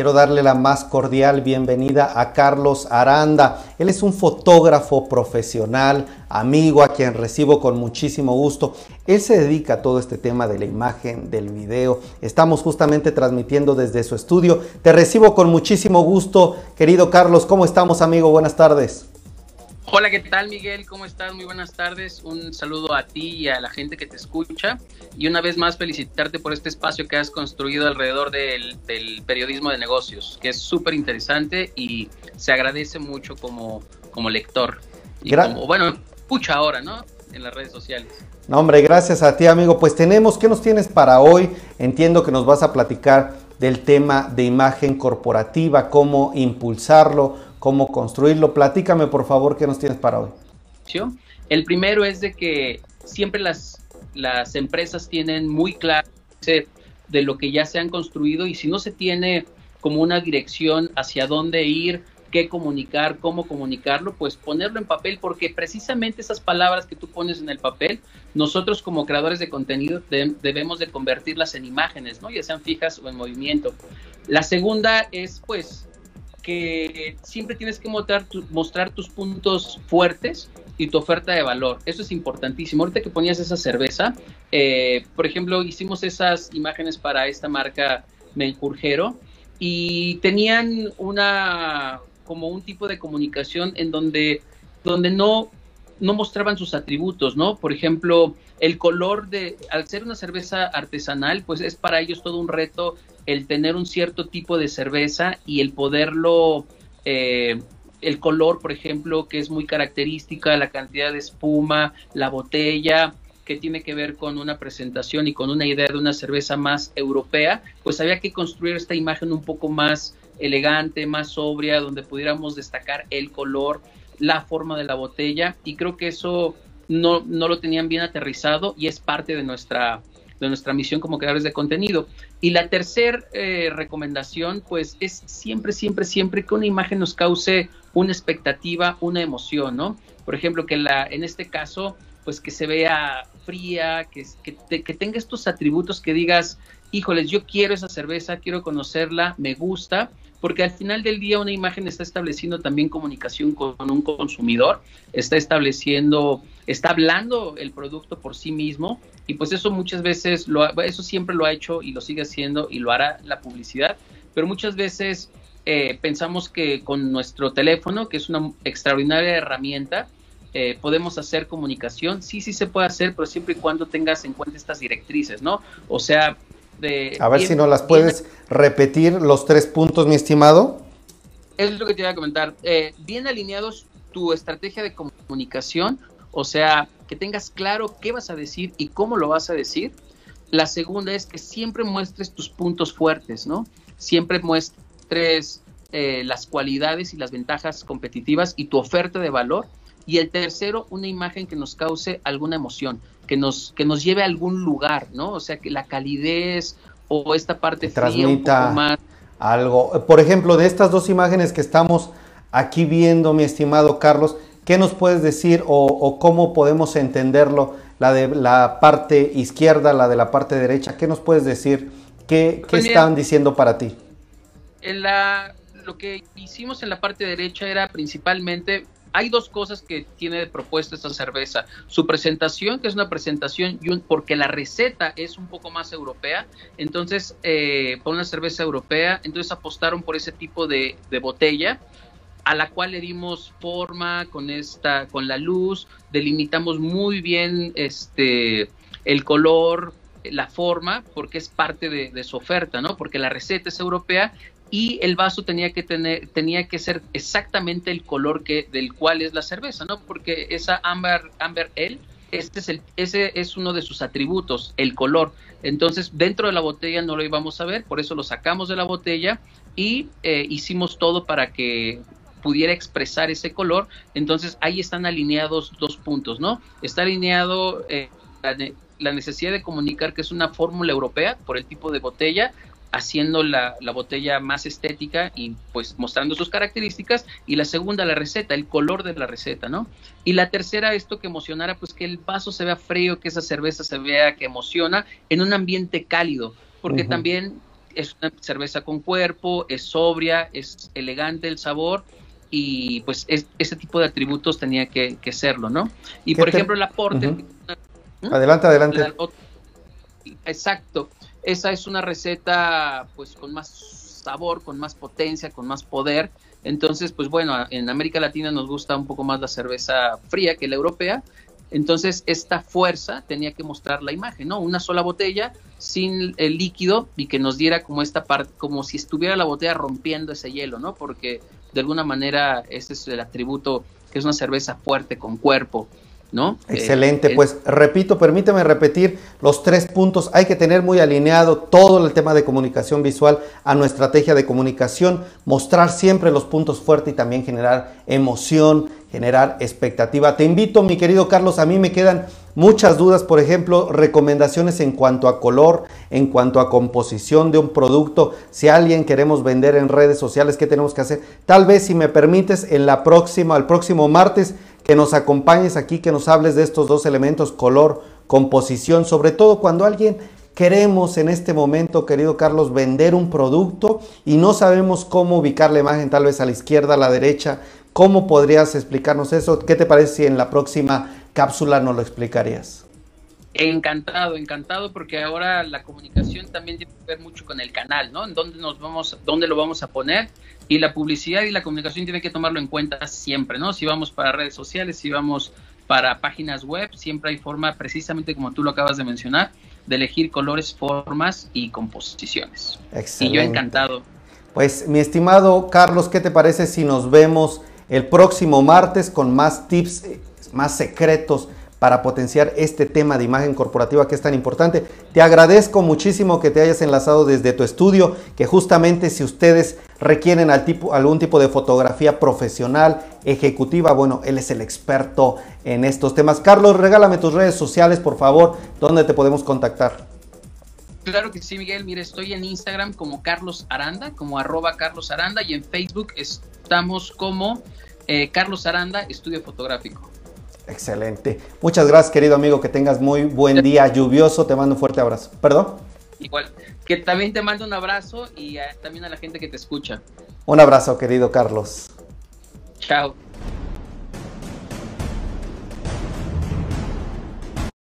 quiero darle la más cordial bienvenida a Carlos Aranda. Él es un fotógrafo profesional, amigo, a quien recibo con muchísimo gusto. Él se dedica a todo este tema de la imagen, del video. Estamos justamente transmitiendo desde su estudio. Te recibo con muchísimo gusto, querido Carlos. ¿Cómo estamos, amigo? Buenas tardes. Hola, ¿qué tal Miguel? ¿Cómo estás? Muy buenas tardes. Un saludo a ti y a la gente que te escucha. Y una vez más felicitarte por este espacio que has construido alrededor del, periodismo de negocios, que es súper interesante y se agradece mucho como, como lector. Y como, bueno, escucha ahora, ¿no? En las redes sociales. No, hombre, gracias a ti, amigo. Pues tenemos, ¿qué nos tienes para hoy? Entiendo que nos vas a platicar del tema de imagen corporativa, cómo impulsarlo, cómo construirlo. Platícame, por favor, qué nos tienes para hoy. El primero es de que siempre las, las empresas tienen muy claro de lo que ya se han construido y si no se tiene como una dirección hacia dónde ir, qué comunicar, cómo comunicarlo, pues ponerlo en papel, porque precisamente esas palabras que tú pones en el papel, nosotros como creadores de contenido debemos de convertirlas en imágenes, ¿no? Ya sean fijas o en movimiento. La segunda es, pues, que siempre tienes que mostrar, mostrar tus puntos fuertes y tu oferta de valor. Eso es importantísimo. Ahorita que ponías esa cerveza, eh, por ejemplo, hicimos esas imágenes para esta marca Menjurjero y tenían una como un tipo de comunicación en donde, donde no, no mostraban sus atributos, ¿no? Por ejemplo, el color de, al ser una cerveza artesanal, pues es para ellos todo un reto el tener un cierto tipo de cerveza y el poderlo, eh, el color, por ejemplo, que es muy característica, la cantidad de espuma, la botella, que tiene que ver con una presentación y con una idea de una cerveza más europea, pues había que construir esta imagen un poco más elegante, más sobria, donde pudiéramos destacar el color, la forma de la botella, y creo que eso no, no lo tenían bien aterrizado y es parte de nuestra de nuestra misión como creadores de contenido. Y la tercera eh, recomendación, pues, es siempre, siempre, siempre que una imagen nos cause una expectativa, una emoción, ¿no? Por ejemplo, que la, en este caso, pues que se vea fría, que, que, que tenga estos atributos que digas, híjoles, yo quiero esa cerveza, quiero conocerla, me gusta, porque al final del día una imagen está estableciendo también comunicación con un consumidor, está estableciendo, está hablando el producto por sí mismo y pues eso muchas veces, lo, eso siempre lo ha hecho y lo sigue haciendo y lo hará la publicidad, pero muchas veces eh, pensamos que con nuestro teléfono, que es una extraordinaria herramienta, eh, podemos hacer comunicación. Sí, sí se puede hacer, pero siempre y cuando tengas en cuenta estas directrices, ¿no? O sea, a ver si no las puedes repetir los tres puntos, mi estimado. Es lo que te iba a comentar. Eh, bien alineados tu estrategia de comunicación, o sea, que tengas claro qué vas a decir y cómo lo vas a decir. La segunda es que siempre muestres tus puntos fuertes, ¿no? Siempre muestres eh, las cualidades y las ventajas competitivas y tu oferta de valor. Y el tercero, una imagen que nos cause alguna emoción que nos, que nos lleve a algún lugar, ¿no? O sea, que la calidez o esta parte fría un poco más. Algo. Por ejemplo, de estas dos imágenes que estamos aquí viendo, mi estimado Carlos, ¿qué nos puedes decir o, cómo podemos entenderlo? La de la parte izquierda, la de la parte derecha, ¿qué nos puedes decir? ¿Qué, pues están diciendo para ti? En la, lo que hicimos en la parte derecha era principalmente hay dos cosas que tiene de propuesta esta cerveza. Su presentación, que es una presentación, porque la receta es un poco más europea, entonces, eh, por una cerveza europea, entonces apostaron por ese tipo de, botella a la cual le dimos forma con esta, con la luz, delimitamos muy bien este el color, la forma, porque es parte de, su oferta, ¿no? Porque la receta es europea y el vaso tenía que tener tenía que ser exactamente el color que del cual es la cerveza, ¿no? Porque esa Amber Amber Ale este es el, ese es uno de sus atributos, el color. Entonces, dentro de la botella no lo íbamos a ver, por eso lo sacamos de la botella y eh, hicimos todo para que pudiera expresar ese color. Entonces, ahí están alineados dos puntos, ¿no? Está alineado eh, la necesidad de comunicar que es una fórmula europea por el tipo de botella, haciendo la, botella más estética y pues mostrando sus características y la segunda la receta, el color de la receta, ¿no? Y la tercera esto que emocionara pues que el vaso se vea frío, que esa cerveza se vea que emociona en un ambiente cálido, porque también es una cerveza con cuerpo, es sobria, es elegante el sabor y pues ese tipo de atributos tenía que, serlo, ¿no? Y por ejemplo el aporte... Adelante, adelante. exacto. Esa es una receta pues con más sabor, con más potencia, con más poder. Entonces, pues bueno, en América Latina nos gusta un poco más la cerveza fría que la europea. Entonces, esta fuerza tenía que mostrar la imagen, ¿no? Una sola botella sin el líquido y que nos diera como esta parte, como si estuviera la botella rompiendo ese hielo, ¿no? Porque de alguna manera ese es el atributo que es una cerveza fuerte con cuerpo. ¿No? Excelente, eh, pues repito, permíteme repetir los tres puntos. Hay que tener muy alineado todo el tema de comunicación visual a nuestra estrategia de comunicación, mostrar siempre los puntos fuertes y también generar emoción, generar expectativa. Te invito, mi querido Carlos, a mí me quedan muchas dudas, por ejemplo, recomendaciones en cuanto a color, en cuanto a composición de un producto. Si alguien queremos vender en redes sociales, ¿qué tenemos que hacer? Tal vez, si me permites, en la próxima, el próximo martes, que nos acompañes aquí, que nos hables de estos dos elementos, color, composición, sobre todo cuando alguien queremos en este momento, querido Carlos, vender un producto y no sabemos cómo ubicar la imagen, tal vez a la izquierda, a la derecha, ¿Cómo podrías explicarnos eso? ¿Qué te parece si en la próxima cápsula nos lo explicarías? Encantado, encantado, porque ahora la comunicación también tiene que ver mucho con el canal, ¿no? En dónde nos vamos, dónde lo vamos a poner y la publicidad y la comunicación tiene que tomarlo en cuenta siempre, ¿no? Si vamos para redes sociales, si vamos para páginas web, siempre hay forma, precisamente como tú lo acabas de mencionar, de elegir colores, formas y composiciones. Excelente. Y yo encantado. Pues mi estimado Carlos, ¿qué te parece si nos vemos el próximo martes con más tips, más secretos para potenciar este tema de imagen corporativa que es tan importante. Te agradezco muchísimo que te hayas enlazado desde tu estudio, que justamente si ustedes requieren algún tipo de fotografía profesional, ejecutiva, bueno, él es el experto en estos temas. Carlos, regálame tus redes sociales, por favor, donde te podemos contactar. Claro que sí, Miguel. Mire, estoy en Instagram como Carlos Aranda, como arroba Carlos Aranda, y en Facebook estamos como eh, Carlos Aranda, Estudio Fotográfico. Excelente. Muchas gracias, querido amigo. Que tengas muy buen día lluvioso. Te mando un fuerte abrazo. ¿Perdón? Igual. Que también te mando un abrazo y también a la gente que te escucha. Un abrazo, querido Carlos. Chao.